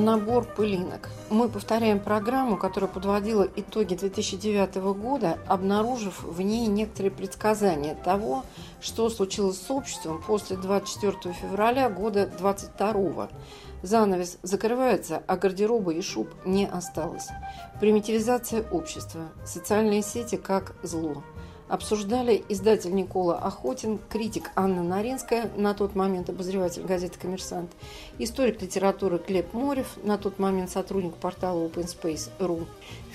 Набор пылинок. Мы повторяем программу, которая подводила итоги 2009 года, обнаружив в ней некоторые предсказания того, что случилось с обществом после 24 февраля года 22 Занавес закрывается, а гардероба и шуб не осталось. Примитивизация общества, социальные сети как зло – обсуждали издатель Никола Охотин, критик Анна Наринская, на тот момент обозреватель газеты «Коммерсант», историк литературы Глеб Морев, на тот момент сотрудник портала OpenSpace.ru,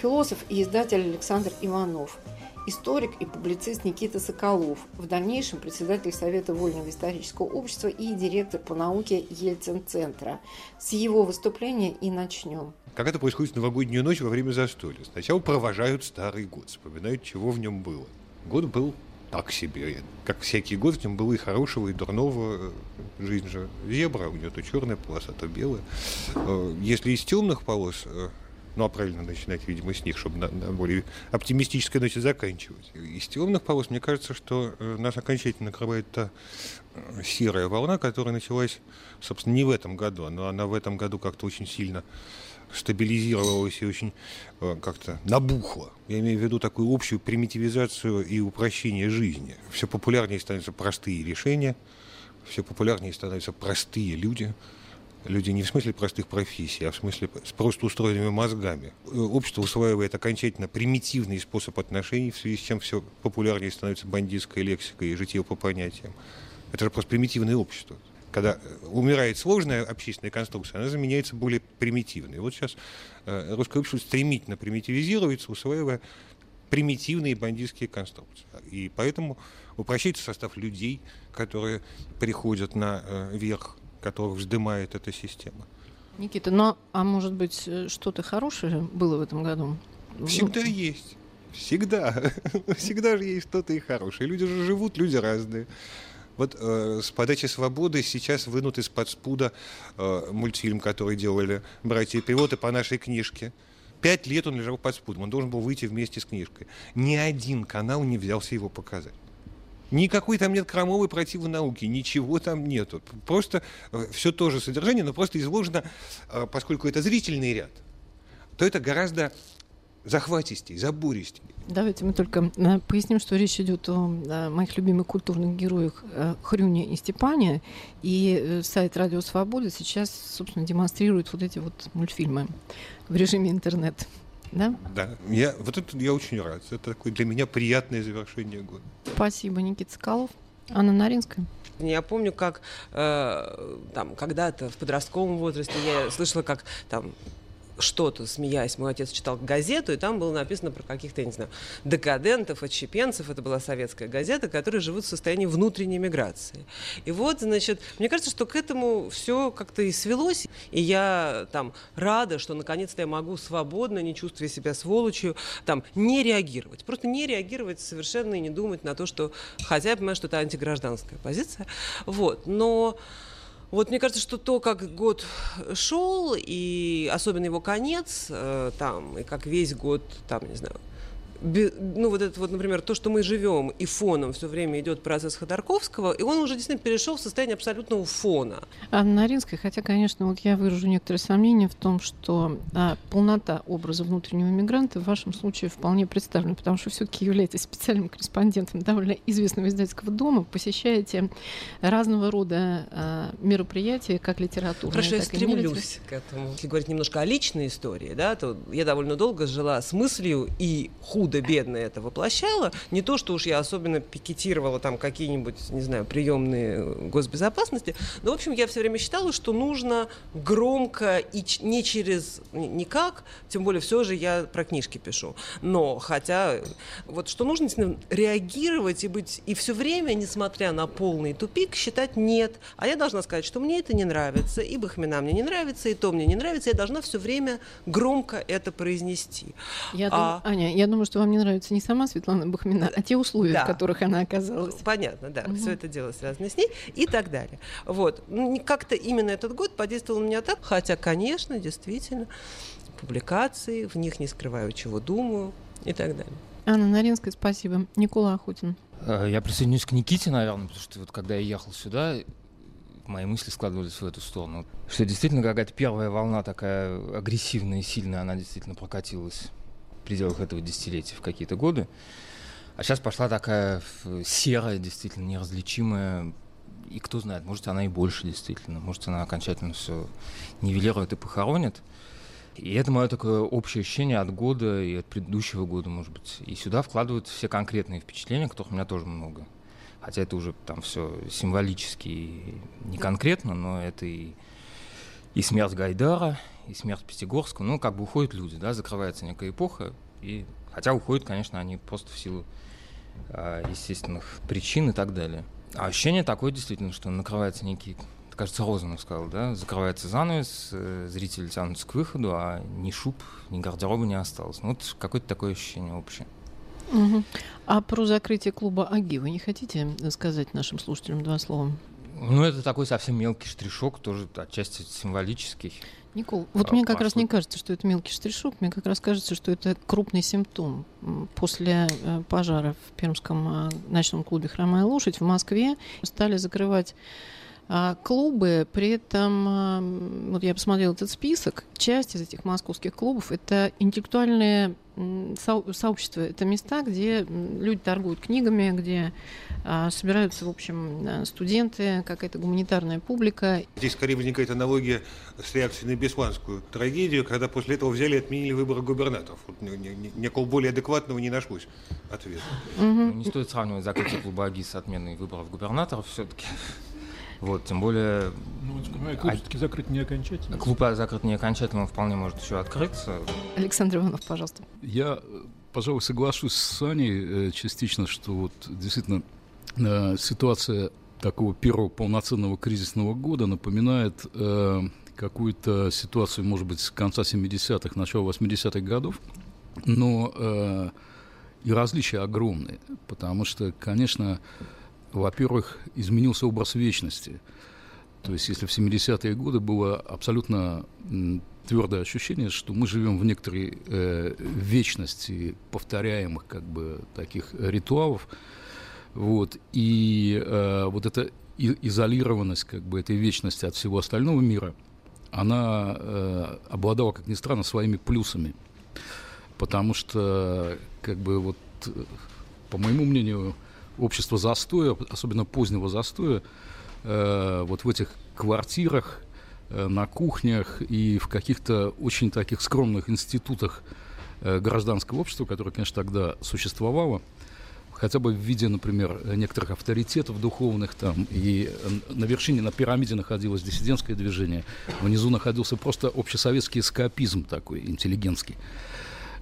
философ и издатель Александр Иванов, историк и публицист Никита Соколов, в дальнейшем председатель Совета Вольного исторического общества и директор по науке Ельцин-центра. С его выступления и начнем. Как это происходит в новогоднюю ночь во время застолья? Сначала провожают старый год, вспоминают, чего в нем было год был так себе. Как всякий год, в нем было и хорошего, и дурного. Жизнь же зебра, у нее то черная полоса, то белая. Э, если из темных полос, э, ну, а правильно начинать, видимо, с них, чтобы на, на более оптимистической ноте заканчивать. Из темных полос, мне кажется, что э, нас окончательно накрывает та серая волна, которая началась, собственно, не в этом году, но она в этом году как-то очень сильно стабилизировалась и очень э, как-то набухла. Я имею в виду такую общую примитивизацию и упрощение жизни. Все популярнее становятся простые решения, все популярнее становятся простые люди. Люди не в смысле простых профессий, а в смысле с просто устроенными мозгами. Э, общество усваивает окончательно примитивный способ отношений, в связи с чем все популярнее становится бандитская лексика и житие по понятиям. Это же просто примитивное общество когда э, умирает сложная общественная конструкция, она заменяется более примитивной. Вот сейчас э, русское общество стремительно примитивизируется, усваивая примитивные бандитские конструкции. И поэтому упрощается состав людей, которые приходят на э, верх, которых вздымает эта система. Никита, ну а может быть что-то хорошее было в этом году? Всегда ну... есть. Всегда. Всегда же есть что-то и хорошее. Люди же живут, люди разные. Вот э, с подачи свободы сейчас вынут из-под спуда э, мультфильм, который делали братья Пилоты по нашей книжке. Пять лет он лежал под спудом, он должен был выйти вместе с книжкой. Ни один канал не взялся его показать. Никакой там нет крамовой противонауки, ничего там нету. Просто э, все то же содержание, но просто изложено, э, поскольку это зрительный ряд, то это гораздо захватистей, забористей. Давайте мы только э, поясним, что речь идет о, моих любимых культурных героях э, Хрюне и Степане. И э, сайт Радио Свобода сейчас, собственно, демонстрирует вот эти вот мультфильмы в режиме интернет. Да? Да. Я, вот это я очень рад. Это такое для меня приятное завершение года. Спасибо, Никита Соколов. Анна Наринская. Я помню, как э, там когда-то в подростковом возрасте я слышала, как там что-то, смеясь, мой отец читал газету, и там было написано про каких-то, я не знаю, декадентов, отщепенцев, это была советская газета, которые живут в состоянии внутренней миграции. И вот, значит, мне кажется, что к этому все как-то и свелось, и я там рада, что наконец-то я могу свободно, не чувствуя себя сволочью, там, не реагировать, просто не реагировать совершенно и не думать на то, что, хотя я понимаю, что это антигражданская позиция, вот, но вот мне кажется, что то, как год шел, и особенно его конец, э, там, и как весь год, там, не знаю, ну, вот это вот, например, то, что мы живем, и фоном все время идет процесс Ходорковского, и он уже действительно перешел в состояние абсолютного фона. Анна Наринская, хотя, конечно, вот я выражу некоторые сомнения в том, что а, полнота образа внутреннего мигранта в вашем случае вполне представлена, потому что все-таки являетесь специальным корреспондентом довольно известного издательского дома, посещаете разного рода а, мероприятия, как литературные, Хорошо, я стремлюсь к этому. Если говорить немножко о личной истории, да, то я довольно долго жила с мыслью и худо худо-бедно это воплощала. Не то, что уж я особенно пикетировала там какие-нибудь, не знаю, приемные госбезопасности, но, в общем, я все время считала, что нужно громко и не через никак, тем более все же я про книжки пишу. Но, хотя, вот что нужно реагировать и быть, и все время, несмотря на полный тупик, считать нет. А я должна сказать, что мне это не нравится, и Бахмина мне не нравится, и то мне не нравится. Я должна все время громко это произнести. Я а... дум... Аня, я думаю, что вам не нравится не сама Светлана Бахмина, а те условия, да. в которых она оказалась. Понятно, да. Угу. Все это дело связано с ней и так далее. Вот. Ну, как-то именно этот год подействовал на меня так, хотя, конечно, действительно, публикации, в них не скрываю, чего думаю и так далее. Анна Наринская, спасибо. Никола Охотин. Э, я присоединюсь к Никите, наверное, потому что вот когда я ехал сюда, мои мысли складывались в эту сторону. Что действительно какая-то первая волна такая агрессивная и сильная, она действительно прокатилась пределах этого десятилетия в какие-то годы. А сейчас пошла такая серая, действительно неразличимая, и кто знает, может она и больше действительно, может она окончательно все нивелирует и похоронит. И это мое такое общее ощущение от года и от предыдущего года, может быть. И сюда вкладывают все конкретные впечатления, которых у меня тоже много. Хотя это уже там все символически не конкретно, но это и, и смерть Гайдара, и смерть Пятигорского. Ну, как бы уходят люди, да, закрывается некая эпоха. И, хотя уходят, конечно, они просто в силу а, естественных причин и так далее. А ощущение такое действительно, что накрывается некий кажется, Розанов сказал, да, закрывается занавес, э, зрители тянутся к выходу, а ни шуб, ни гардероба не осталось. Ну, вот какое-то такое ощущение общее. Угу. А про закрытие клуба АГИ вы не хотите сказать нашим слушателям два слова? Ну, это такой совсем мелкий штришок, тоже отчасти символический. Никол, вот а, мне как а раз что... не кажется, что это мелкий штришок, мне как раз кажется, что это крупный симптом. После э, пожара в Пермском э, ночном клубе «Хромая лошадь» в Москве стали закрывать а клубы, при этом, а, вот я посмотрела этот список, часть из этих московских клубов это интеллектуальные сообщества, это места, где люди торгуют книгами, где а, собираются, в общем, студенты, какая-то гуманитарная публика. Здесь скорее возникает аналогия с реакцией на бесланскую трагедию, когда после этого взяли и отменили выборы губернаторов. Вот никакого более адекватного не нашлось ответа. Угу. Не стоит сравнивать закрытие клуба АГИ с отменой выборов губернаторов все-таки. Вот, тем более... Ну, клуб а, все-таки закрыт не окончательно. Клуб закрыт не окончательно, он вполне может еще открыться. Александр Иванов, пожалуйста. Я, пожалуй, соглашусь с Саней э, частично, что вот действительно э, ситуация такого первого полноценного кризисного года напоминает э, какую-то ситуацию, может быть, с конца 70-х, начала 80-х годов, но э, и различия огромные, потому что, конечно, во-первых, изменился образ вечности. То есть, если в 70-е годы было абсолютно твердое ощущение, что мы живем в некоторой э, вечности повторяемых как бы таких ритуалов, вот, и э, вот эта изолированность как бы этой вечности от всего остального мира, она э, обладала, как ни странно, своими плюсами, потому что как бы вот, по моему мнению, общество застоя, особенно позднего застоя, э, вот в этих квартирах, э, на кухнях и в каких-то очень таких скромных институтах э, гражданского общества, которое, конечно, тогда существовало, хотя бы в виде, например, некоторых авторитетов духовных там, и на вершине, на пирамиде находилось диссидентское движение, внизу находился просто общесоветский эскапизм такой, интеллигентский.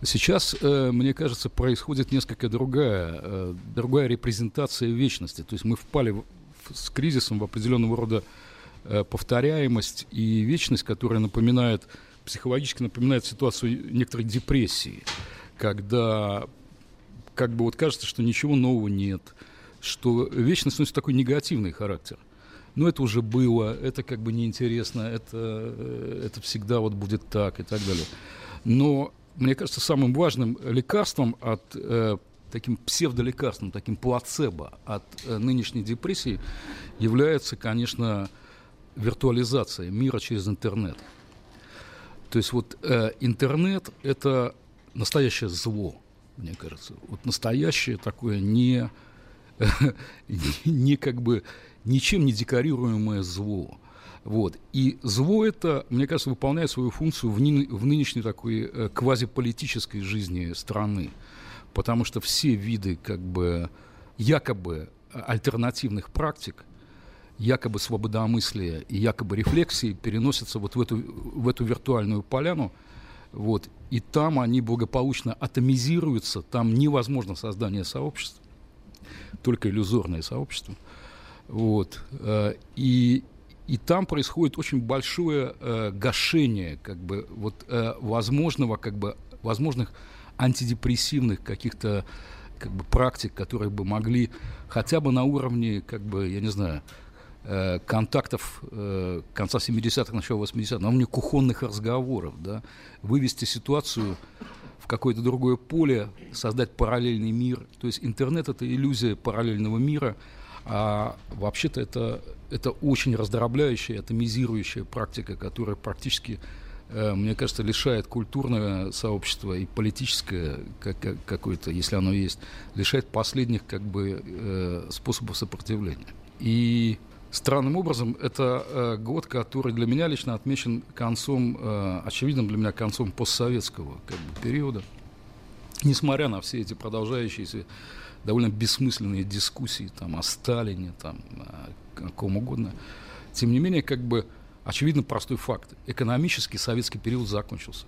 Сейчас, э, мне кажется, происходит несколько другая, э, другая репрезентация вечности. То есть мы впали в, с кризисом в определенного рода э, повторяемость и вечность, которая напоминает, психологически напоминает ситуацию некоторой депрессии, когда как бы вот кажется, что ничего нового нет, что вечность носит такой негативный характер. Но это уже было, это как бы неинтересно, это, это всегда вот будет так и так далее. Но мне кажется, самым важным лекарством от э, таким псевдолекарством, таким плацебо от э, нынешней депрессии является, конечно, виртуализация мира через интернет. То есть вот э, интернет – это настоящее зло, мне кажется. Вот настоящее такое не, э, не как бы ничем не декорируемое зло. Вот. И зло это, мне кажется, выполняет свою функцию в, ны, в нынешней такой э, квазиполитической жизни страны. потому что все виды как бы якобы альтернативных практик, якобы свободомыслия и якобы рефлексии переносятся вот в эту, в эту виртуальную поляну, вот, и там они благополучно атомизируются, там невозможно создание сообщества, только иллюзорное сообщество. Вот, э, и, и там происходит очень большое э, гашение как бы, вот, э, возможного, как бы, возможных антидепрессивных каких-то как бы, практик, которые бы могли хотя бы на уровне, как бы, я не знаю, э, контактов э, конца 70-х, начала 80-х, на уровне кухонных разговоров, да, вывести ситуацию в какое-то другое поле, создать параллельный мир. То есть интернет — это иллюзия параллельного мира, а вообще-то это, это очень раздробляющая, атомизирующая практика, которая практически Э, мне кажется, лишает культурное сообщество и политическое как, какое-то, если оно есть, лишает последних как бы э, способов сопротивления. И странным образом это э, год, который для меня лично отмечен концом, очевидным для меня концом постсоветского как бы, периода. Несмотря на все эти продолжающиеся довольно бессмысленные дискуссии там, о Сталине, там, о ком угодно, тем не менее, как бы очевидно простой факт. Экономический советский период закончился.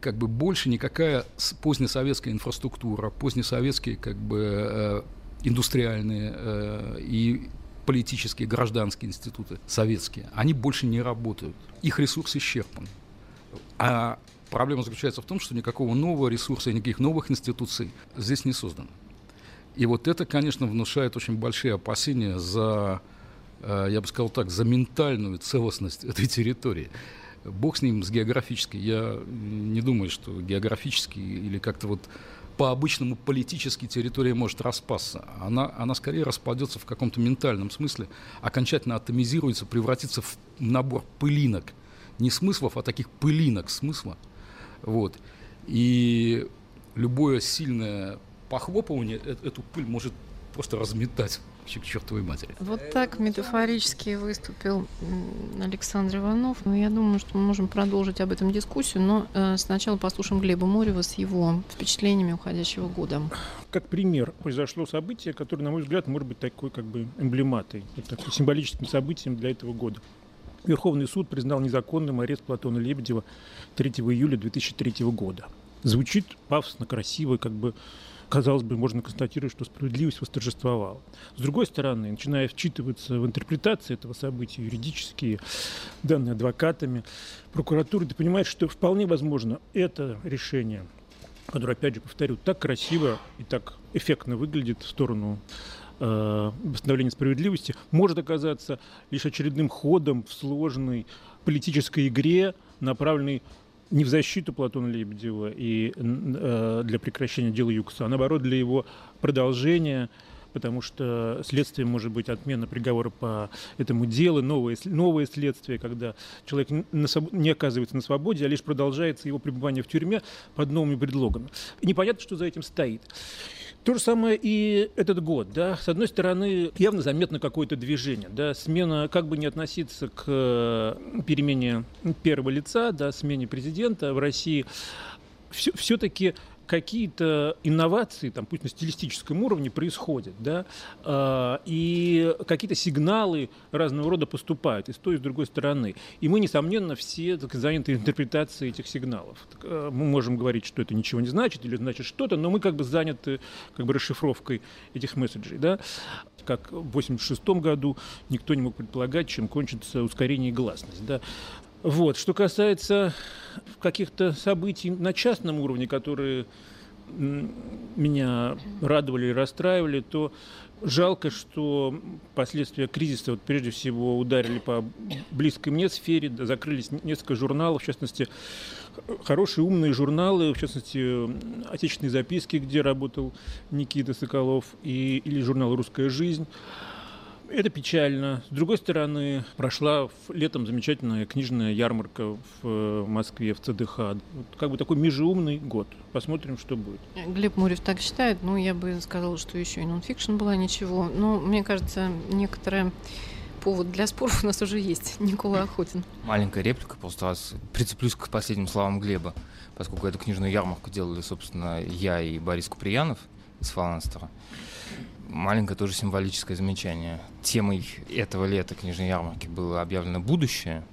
Как бы больше никакая позднесоветская инфраструктура, позднесоветские как бы э, индустриальные э, и политические, гражданские институты советские, они больше не работают. Их ресурс исчерпан. А проблема заключается в том, что никакого нового ресурса и никаких новых институций здесь не создано. И вот это, конечно, внушает очень большие опасения за Э, я бы сказал так, за ментальную целостность этой территории. Бог с ним, с географической. Я не думаю, что географически или как-то вот по-обычному политически территория может распасться. Она, она скорее распадется в каком-то ментальном смысле, окончательно атомизируется, превратится в набор пылинок. Не смыслов, а таких пылинок смысла. Вот. И любое сильное похлопывание э, эту пыль может просто разметать к чертовой матери. Вот так метафорически выступил Александр Иванов. Ну, я думаю, что мы можем продолжить об этом дискуссию, но э, сначала послушаем Глеба Морева с его впечатлениями уходящего года. Как пример произошло событие, которое, на мой взгляд, может быть такой как бы эмблематой, вот такой символическим событием для этого года. Верховный суд признал незаконным арест Платона Лебедева 3 июля 2003 года. Звучит пафосно, красиво, как бы казалось бы, можно констатировать, что справедливость восторжествовала. С другой стороны, начиная вчитываться в интерпретации этого события, юридические данные адвокатами, прокуратуры, ты понимаешь, что вполне возможно это решение, которое, опять же, повторю, так красиво и так эффектно выглядит в сторону восстановления справедливости, может оказаться лишь очередным ходом в сложной политической игре, направленной не в защиту Платона Лебедева и э, для прекращения дела Юкса, а наоборот для его продолжения, потому что следствием может быть отмена приговора по этому делу, новое, новое следствие, когда человек не оказывается на свободе, а лишь продолжается его пребывание в тюрьме под новыми предлогами. И непонятно, что за этим стоит. То же самое и этот год. Да? С одной стороны, явно заметно какое-то движение. Да? Смена, как бы не относиться к э, перемене первого лица, да, смене президента в России, все, все-таки какие-то инновации, там, пусть на стилистическом уровне, происходят, да, э, и какие-то сигналы разного рода поступают и с той, и с другой стороны. И мы, несомненно, все так, заняты интерпретацией этих сигналов. Э, мы можем говорить, что это ничего не значит или значит что-то, но мы как бы заняты как бы расшифровкой этих месседжей, да как в 1986 году никто не мог предполагать, чем кончится ускорение и гласность. Да. Вот. Что касается каких-то событий на частном уровне, которые меня радовали и расстраивали, то жалко, что последствия кризиса вот прежде всего ударили по близкой мне сфере, закрылись несколько журналов, в частности, хорошие умные журналы, в частности, «Отечественные записки», где работал Никита Соколов, и, или журнал «Русская жизнь». Это печально. С другой стороны, прошла летом замечательная книжная ярмарка в э, Москве, в ЦДХ. Вот как бы такой межеумный год. Посмотрим, что будет. Глеб Мурев так считает. Ну, я бы сказала, что еще и нонфикшн была ничего. Но мне кажется, некоторая повод для споров у нас уже есть. Никола Охотин. Маленькая реплика, просто раз прицеплюсь к последним словам Глеба, поскольку эту книжную ярмарку делали, собственно, я и Борис Куприянов из Фаланстера. Маленькое тоже символическое замечание. Темой этого лета книжной ярмарки было объявлено «Будущее»,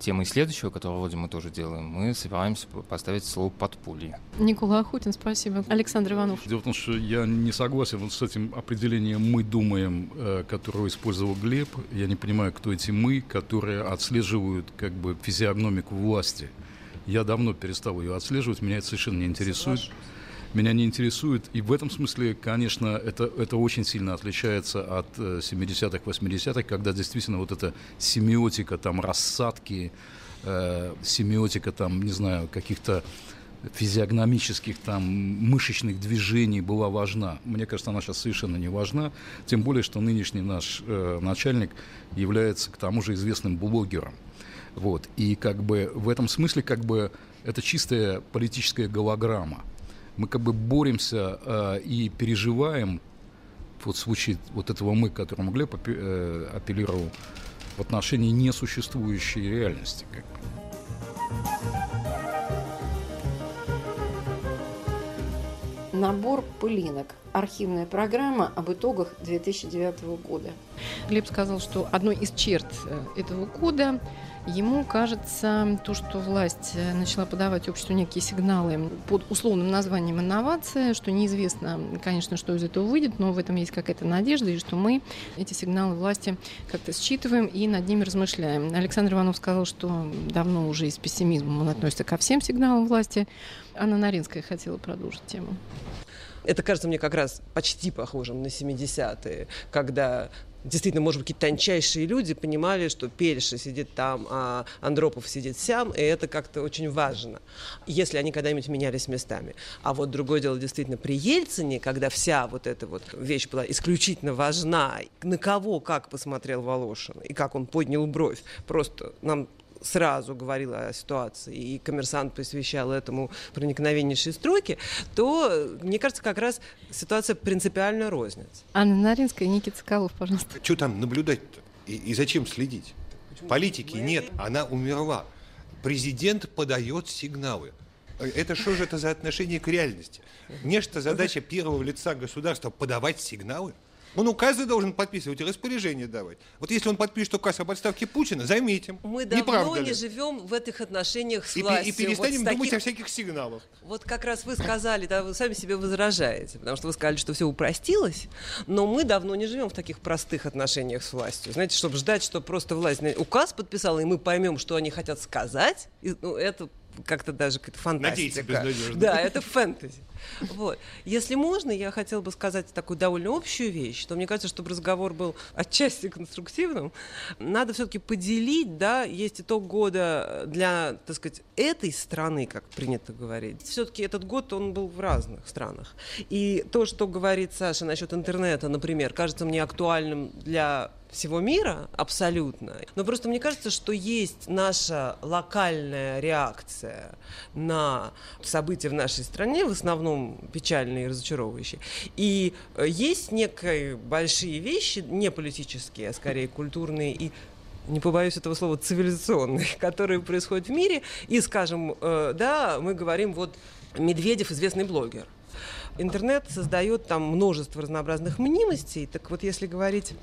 темой следующего, которого вроде мы тоже делаем, мы собираемся поставить слово «подполье». Никола Охотин, спасибо. Александр Иванов. Дело в том, что я не согласен вот с этим определением «мы думаем», э, которое использовал Глеб. Я не понимаю, кто эти «мы», которые отслеживают как бы физиогномику власти. Я давно перестал ее отслеживать, меня это совершенно не интересует. Соглашусь меня не интересует. И в этом смысле, конечно, это, это очень сильно отличается от 70-х, э, 80-х, когда действительно вот эта семиотика, там, рассадки, э, семиотика, там, не знаю, каких-то физиогномических там мышечных движений была важна. Мне кажется, она сейчас совершенно не важна. Тем более, что нынешний наш э, начальник является к тому же известным блогером. Вот. И как бы в этом смысле как бы это чистая политическая голограмма мы как бы боремся э, и переживаем, вот случае вот этого мы, к которому Глеб э, апеллировал, в отношении несуществующей реальности. Как бы. Набор пылинок. Архивная программа об итогах 2009 года. Глеб сказал, что одной из черт э, этого года Ему кажется, то, что власть э, начала подавать обществу некие сигналы под условным названием инновация, что неизвестно, конечно, что из этого выйдет, но в этом есть какая-то надежда, и что мы эти сигналы власти как-то считываем и над ними размышляем. Александр Иванов сказал, что давно уже и с пессимизмом он относится ко всем сигналам власти. Анна Наринская хотела продолжить тему. Это кажется мне как раз почти похожим на 70-е, когда действительно, может быть, какие-то тончайшие люди понимали, что Пельша сидит там, а Андропов сидит сям, и это как-то очень важно, если они когда-нибудь менялись местами. А вот другое дело действительно при Ельцине, когда вся вот эта вот вещь была исключительно важна, на кого как посмотрел Волошин, и как он поднял бровь, просто нам сразу говорила о ситуации, и коммерсант посвящал этому проникновеннейшие строки, то, мне кажется, как раз ситуация принципиально розница. Анна Наринская и Никита Соколов, пожалуйста. Что там наблюдать-то? И, и зачем следить? Почему? Политики нет, она умерла. Президент подает сигналы. Это что же это за отношение к реальности? Нечто задача первого лица государства подавать сигналы? Он указы должен подписывать и распоряжение давать. Вот если он подпишет указ об отставке Путина, заметим. Мы давно не живем в этих отношениях с и, властью. И перестанем вот думать таких... о всяких сигналах. Вот как раз вы сказали, да, вы сами себе возражаете, потому что вы сказали, что все упростилось, но мы давно не живем в таких простых отношениях с властью. Знаете, чтобы ждать, что просто власть указ подписала, и мы поймем, что они хотят сказать, и, ну, это как-то даже какая-то фантастика. Надеяться. Да, это фэнтези. Вот. Если можно, я хотела бы сказать такую довольно общую вещь, что мне кажется, чтобы разговор был отчасти конструктивным, надо все-таки поделить, да, есть итог года для, так сказать, этой страны, как принято говорить. Все-таки этот год, он был в разных странах. И то, что говорит Саша насчет интернета, например, кажется мне актуальным для всего мира абсолютно. Но просто мне кажется, что есть наша локальная реакция на события в нашей стране, в основном печальные и разочаровывающие. И э, есть некие большие вещи, не политические, а скорее культурные и не побоюсь этого слова, цивилизационные, которые происходят в мире. И, скажем, э, да, мы говорим, вот Медведев известный блогер. Интернет создает там множество разнообразных мнимостей. Так вот, если говорить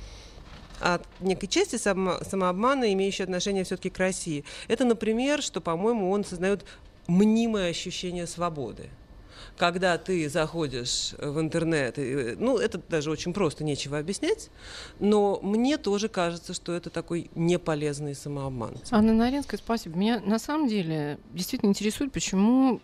от некой части само, самообмана, имеющей отношение все-таки к России. Это, например, что, по-моему, он создает мнимое ощущение свободы когда ты заходишь в интернет, ну, это даже очень просто, нечего объяснять, но мне тоже кажется, что это такой неполезный самообман. Анна Наренская, спасибо. Меня на самом деле действительно интересует, почему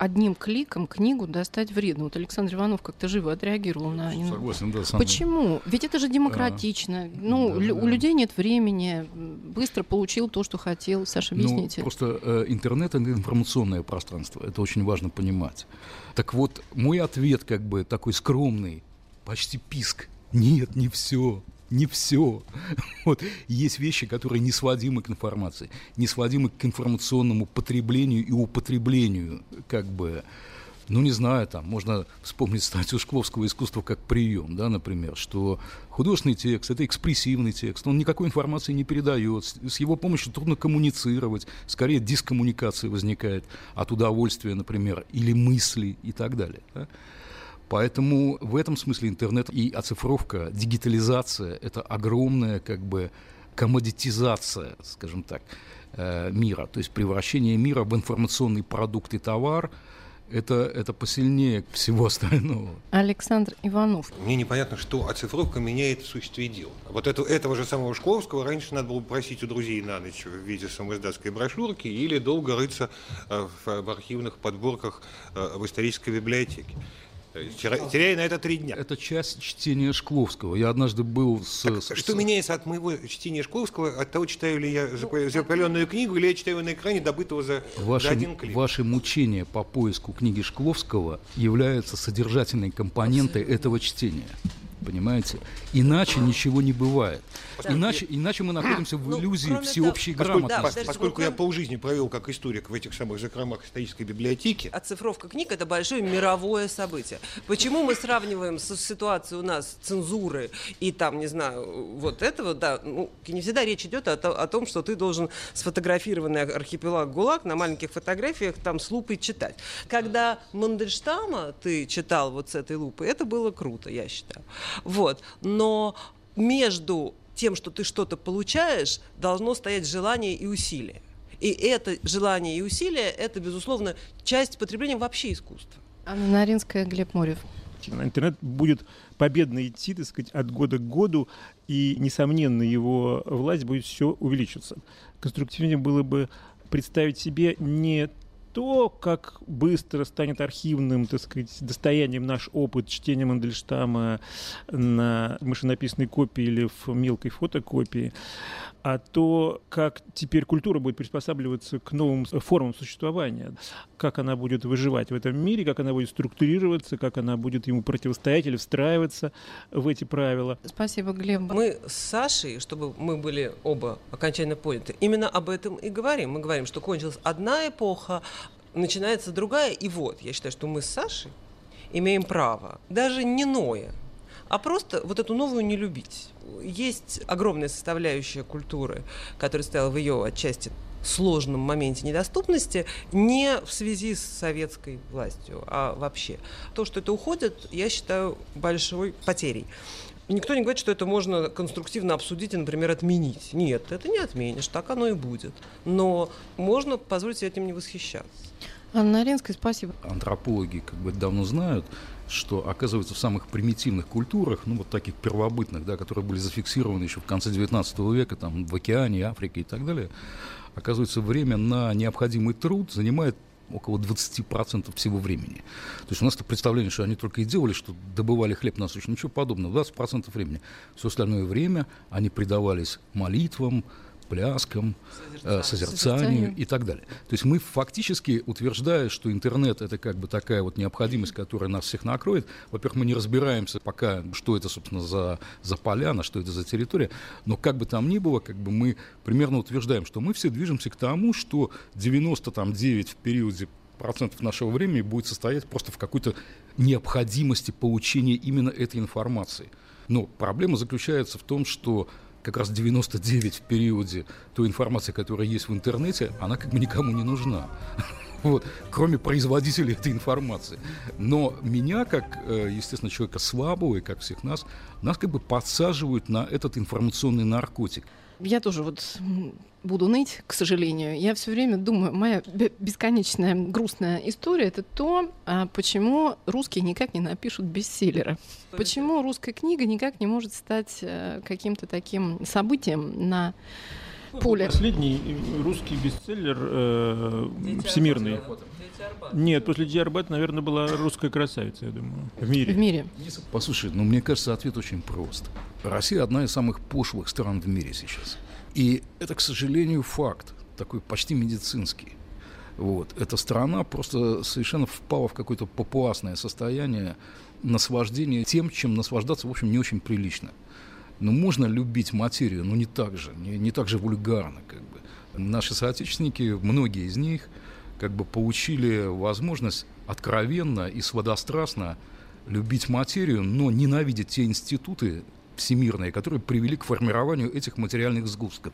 одним кликом книгу достать вредно. Вот Александр Иванов как-то живо отреагировал на. Согласен, да. Сам... Почему? Ведь это же демократично. А, ну, да, у да. людей нет времени. Быстро получил то, что хотел. Саша, ну, объясните. Ну, просто э, интернет — это информационное пространство. Это очень важно понимать. Так вот, мой ответ как бы такой скромный, почти писк. Нет, не все не все. Вот. Есть вещи, которые не сводимы к информации, не сводимы к информационному потреблению и употреблению, как бы. ну, не знаю, там, можно вспомнить статью Шкловского искусства как прием, да, например, что художественный текст – это экспрессивный текст, он никакой информации не передает, с его помощью трудно коммуницировать, скорее дискоммуникация возникает от удовольствия, например, или мысли и так далее. Да? Поэтому в этом смысле интернет и оцифровка, дигитализация – это огромная как бы коммодитизация, скажем так, э, мира, то есть превращение мира в информационный продукт и товар – это, это посильнее всего остального. Александр Иванов. Мне непонятно, что оцифровка меняет в существе дел. Вот это, этого же самого Шкловского раньше надо было просить у друзей на ночь в виде самоиздатской брошюрки или долго рыться э, в, в архивных подборках э, в исторической библиотеке. Теряя на это три дня. Это часть чтения Шкловского. Я однажды был с... Так, с что с... меняется от моего чтения Шкловского, от того, читаю ли я запаленную книгу, или я читаю на экране добытого за, ваши, за один клик? Ваши мучения по поиску книги Шкловского являются содержательной компонентой Абсолютно. этого чтения понимаете? Иначе ничего не бывает. Иначе, иначе мы находимся в ну, иллюзии ну, всеобщей того, грамотности. Да, поскольку я полжизни провел как историк в этих самых закромах исторической библиотеки. Оцифровка книг – это большое мировое событие. Почему мы сравниваем с ситуацией у нас цензуры и там, не знаю, вот этого, да, ну, не всегда речь идет о, о том, что ты должен сфотографированный архипелаг ГУЛАГ на маленьких фотографиях там с лупой читать. Когда Мандельштама ты читал вот с этой лупой, это было круто, я считаю. Вот. Но между тем, что ты что-то получаешь, должно стоять желание и усилие. И это желание и усилие – это, безусловно, часть потребления вообще искусства. Анна Наринская, Глеб Морев. Интернет будет победно идти, так сказать, от года к году, и, несомненно, его власть будет все увеличиваться. Конструктивнее было бы представить себе не то, как быстро станет архивным, так сказать, достоянием наш опыт чтения Мандельштама на машинописной копии или в мелкой фотокопии, а то, как теперь культура будет приспосабливаться к новым формам существования, как она будет выживать в этом мире, как она будет структурироваться, как она будет ему противостоять или встраиваться в эти правила. Спасибо, Глеб. Мы с Сашей, чтобы мы были оба окончательно поняты, именно об этом и говорим. Мы говорим, что кончилась одна эпоха, начинается другая, и вот, я считаю, что мы с Сашей имеем право, даже не ноя, а просто вот эту новую не любить. Есть огромная составляющая культуры, которая стояла в ее отчасти сложном моменте недоступности не в связи с советской властью, а вообще. То, что это уходит, я считаю большой потерей. Никто не говорит, что это можно конструктивно обсудить и, например, отменить. Нет, это не отменишь, так оно и будет. Но можно позволить себе этим не восхищаться. Анна Аренская, спасибо. Антропологи как бы давно знают, что, оказывается, в самых примитивных культурах, ну, вот таких первобытных, да, которые были зафиксированы еще в конце XIX века, там, в океане, Африке и так далее, оказывается, время на необходимый труд занимает около 20% всего времени. То есть у нас это представление, что они только и делали, что добывали хлеб насущный, ничего подобного, 20% времени. Все остальное время они предавались молитвам, пляскам, созерцанию. созерцанию и так далее. То есть мы фактически, утверждая, что интернет это как бы такая вот необходимость, которая нас всех накроет, во-первых, мы не разбираемся пока, что это, собственно, за, за поляна, что это за территория, но как бы там ни было, как бы мы примерно утверждаем, что мы все движемся к тому, что 99 в периоде процентов нашего времени будет состоять просто в какой-то необходимости получения именно этой информации. Но проблема заключается в том, что как раз 99 в периоде той информации, которая есть в интернете, она как бы никому не нужна. Вот, кроме производителей этой информации. Но меня, как, э, естественно, человека слабого, и как всех нас, нас как бы подсаживают на этот информационный наркотик. Я тоже вот буду ныть, к сожалению. Я все время думаю, моя бесконечная грустная история это то, а почему русские никак не напишут бестселлера. Почему русская книга никак не может стать э, каким-то таким событием на поле. Последний русский бестселлер э, всемирный. Нет, после Диарбат, наверное, была русская красавица, я думаю, в мире. В мире. Послушай, ну мне кажется, ответ очень прост. Россия одна из самых пошлых стран в мире сейчас. И это, к сожалению, факт, такой почти медицинский. Вот. Эта страна просто совершенно впала в какое-то папуасное состояние наслаждения тем, чем наслаждаться, в общем, не очень прилично. Но можно любить материю, но не так же, не, не так же вульгарно. Как бы. Наши соотечественники, многие из них, как бы получили возможность откровенно и сводострастно любить материю, но ненавидеть те институты всемирные, которые привели к формированию этих материальных сгустков.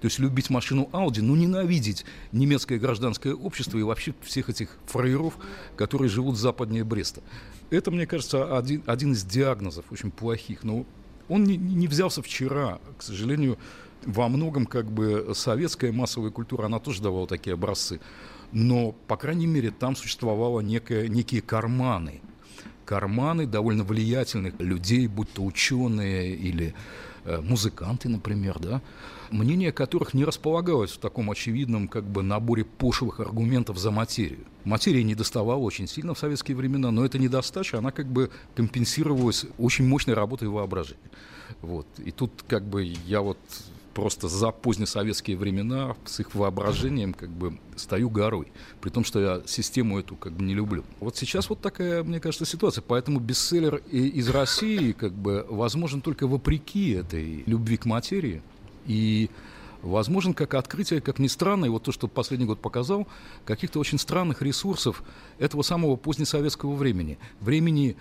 То есть любить машину Audi, но ненавидеть немецкое гражданское общество и вообще всех этих фраеров, которые живут западнее Бреста. Это, мне кажется, один, один из диагнозов очень плохих. Но он не, не взялся вчера. К сожалению, во многом как бы советская массовая культура, она тоже давала такие образцы. Но, по крайней мере, там существовало некое, некие карманы. Карманы довольно влиятельных людей, будь то ученые или музыканты, например, да, мнение которых не располагалось в таком очевидном как бы наборе пошлых аргументов за материю. Материя не доставала очень сильно в советские времена, но эта недостача, она как бы компенсировалась очень мощной работой воображения. Вот. И тут как бы я вот просто за позднесоветские времена с их воображением как бы стою горой, при том, что я систему эту как бы не люблю. Вот сейчас вот такая, мне кажется, ситуация, поэтому бестселлер из России как бы возможен только вопреки этой любви к материи и возможен как открытие, как ни странно, и вот то, что последний год показал, каких-то очень странных ресурсов этого самого позднесоветского времени, времени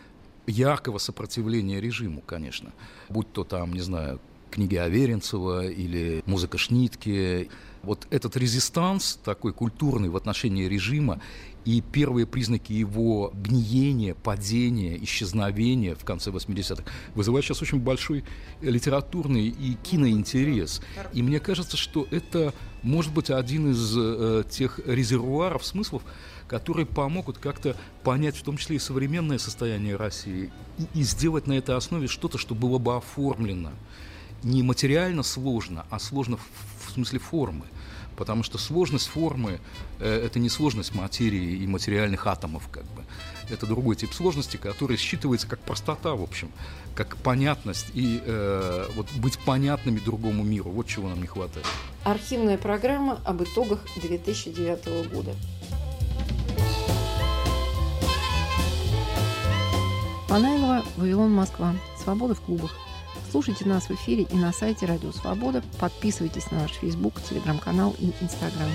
яркого сопротивления режиму, конечно. Будь то там, не знаю, книги Аверинцева или музыка Шнитке. Вот этот резистанс такой культурный в отношении режима и первые признаки его гниения, падения, исчезновения в конце 80-х вызывают сейчас очень большой литературный и киноинтерес. И мне кажется, что это может быть один из э, тех резервуаров смыслов, которые помогут как-то понять в том числе и современное состояние России и, и сделать на этой основе что-то, что было бы оформлено не материально сложно, а сложно в, в смысле формы. Потому что сложность формы э, это не сложность материи и материальных атомов, как бы. Это другой тип сложности, который считывается как простота, в общем, как понятность и э, вот быть понятными другому миру. Вот чего нам не хватает. Архивная программа об итогах 2009 года. Панайлова, Вавилон, Москва. Свобода в клубах. Слушайте нас в эфире и на сайте Радио Свобода. Подписывайтесь на наш Facebook, телеграм-канал и Инстаграм.